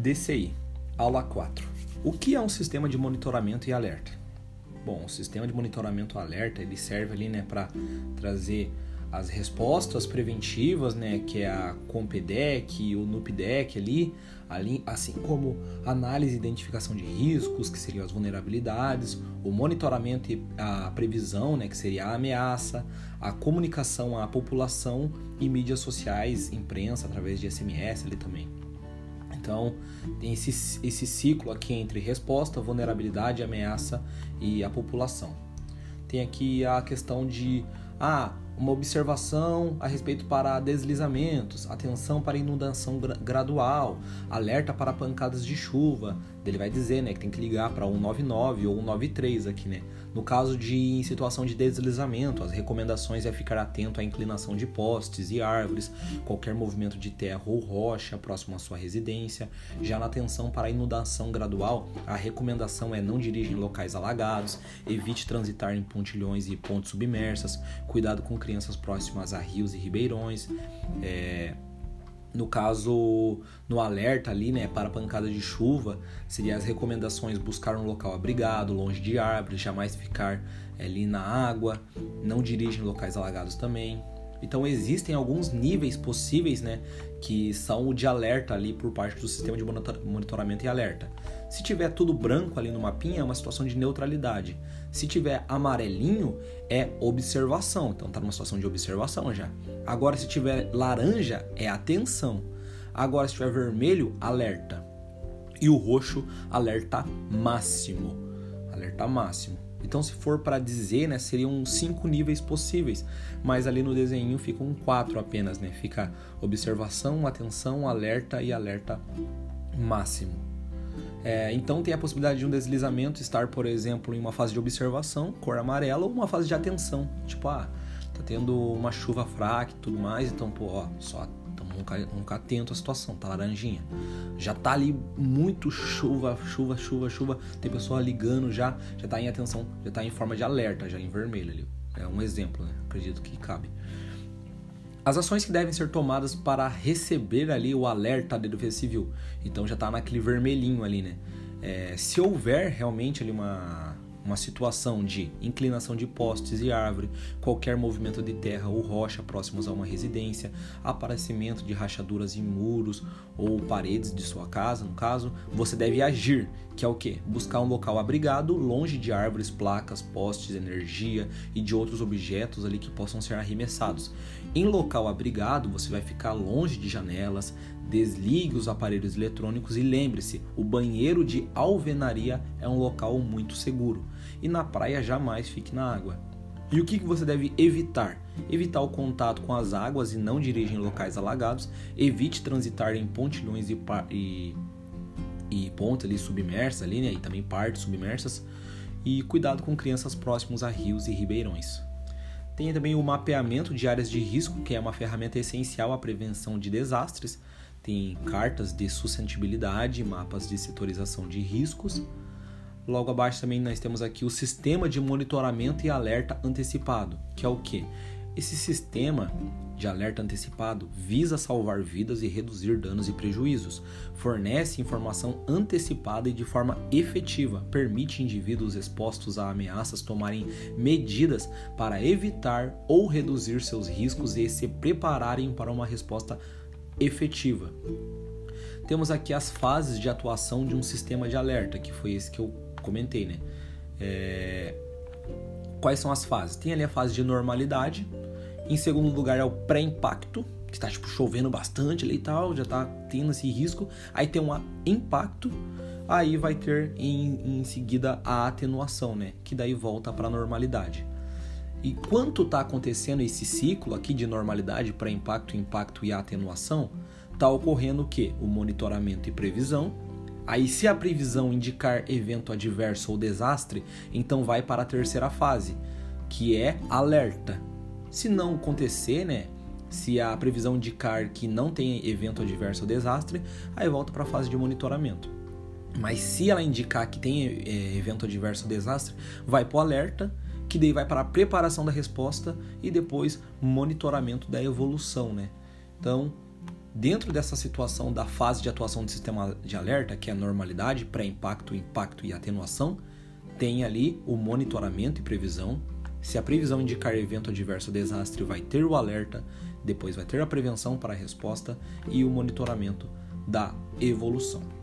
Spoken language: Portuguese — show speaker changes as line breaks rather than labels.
DCI, aula 4. O que é um sistema de monitoramento e alerta? Bom, o sistema de monitoramento e alerta ele serve ali, né, para trazer as respostas preventivas, né, que é a Compedec, o NUPDEC ali, ali, assim como análise e identificação de riscos, que seriam as vulnerabilidades, o monitoramento e a previsão, né, que seria a ameaça, a comunicação à população e mídias sociais, imprensa através de SMS ali também. Então, tem esse, esse ciclo aqui entre resposta, vulnerabilidade, ameaça e a população. Tem aqui a questão de ah, uma observação a respeito para deslizamentos, atenção para inundação gradual, alerta para pancadas de chuva. Ele vai dizer, né, que tem que ligar para 199 ou 193 aqui, né? No caso de em situação de deslizamento, as recomendações é ficar atento à inclinação de postes e árvores, qualquer movimento de terra ou rocha próximo à sua residência. Já na atenção para a inundação gradual, a recomendação é não dirigir em locais alagados, evite transitar em pontilhões e pontes submersas, cuidado com crianças próximas a rios e ribeirões. É, no caso, no alerta ali, né, para pancada de chuva, seria as recomendações buscar um local abrigado, longe de árvores, jamais ficar ali na água, não dirigir em locais alagados também. Então existem alguns níveis possíveis, né, que são o de alerta ali por parte do sistema de monitoramento e alerta. Se tiver tudo branco ali no mapinha, é uma situação de neutralidade. Se tiver amarelinho, é observação. Então tá numa situação de observação já. Agora se tiver laranja, é atenção. Agora se tiver vermelho, alerta. E o roxo, alerta máximo. Alerta máximo. Então, se for para dizer, né, seriam cinco níveis possíveis, mas ali no desenho ficam quatro apenas, né? Fica observação, atenção, alerta e alerta máximo. É, então tem a possibilidade de um deslizamento estar, por exemplo, em uma fase de observação, cor amarela, ou uma fase de atenção, tipo, ah, tá tendo uma chuva fraca e tudo mais, então, pô, ó, só nunca, nunca atento à situação, tá laranjinha. Já tá ali muito chuva, chuva, chuva, chuva. Tem pessoa ligando já, já tá em atenção, já tá em forma de alerta, já em vermelho ali. É um exemplo, né? Acredito que cabe. As ações que devem ser tomadas para receber ali o alerta da defesa civil. Então já tá naquele vermelhinho ali, né? É, se houver realmente ali uma uma situação de inclinação de postes e árvore, qualquer movimento de terra ou rocha próximos a uma residência, aparecimento de rachaduras em muros ou paredes de sua casa, no caso, você deve agir, que é o que? Buscar um local abrigado, longe de árvores, placas, postes, energia e de outros objetos ali que possam ser arremessados. Em local abrigado, você vai ficar longe de janelas, desligue os aparelhos eletrônicos e lembre-se: o banheiro de alvenaria é um local muito seguro e na praia jamais fique na água. E o que você deve evitar? Evitar o contato com as águas e não dirigir em locais alagados. Evite transitar em pontilhões e, e, e pontes ali submersas ali, né? E também partes submersas. E cuidado com crianças próximos a rios e ribeirões. Tem também o mapeamento de áreas de risco, que é uma ferramenta essencial à prevenção de desastres tem cartas de sustentabilidade, mapas de setorização de riscos. Logo abaixo também nós temos aqui o sistema de monitoramento e alerta antecipado, que é o que? Esse sistema de alerta antecipado visa salvar vidas e reduzir danos e prejuízos, fornece informação antecipada e de forma efetiva, permite indivíduos expostos a ameaças tomarem medidas para evitar ou reduzir seus riscos e se prepararem para uma resposta efetiva. Temos aqui as fases de atuação de um sistema de alerta, que foi esse que eu comentei, né? É... Quais são as fases? Tem ali a fase de normalidade. Em segundo lugar é o pré-impacto, que está tipo chovendo bastante ali e tal, já está tendo esse risco. Aí tem um impacto, aí vai ter em, em seguida a atenuação, né? Que daí volta para a normalidade. E quanto está acontecendo esse ciclo aqui de normalidade para impacto, e atenuação, está ocorrendo o que? O monitoramento e previsão. Aí, se a previsão indicar evento adverso ou desastre, então vai para a terceira fase, que é alerta. Se não acontecer, né? Se a previsão indicar que não tem evento adverso ou desastre, aí volta para a fase de monitoramento. Mas se ela indicar que tem é, evento adverso ou desastre, vai para o alerta que daí vai para a preparação da resposta e depois monitoramento da evolução, né? Então, Dentro dessa situação da fase de atuação do sistema de alerta, que é a normalidade, pré-impacto, impacto e atenuação, tem ali o monitoramento e previsão. Se a previsão indicar evento adverso ou desastre, vai ter o alerta, depois vai ter a prevenção para a resposta e o monitoramento da evolução.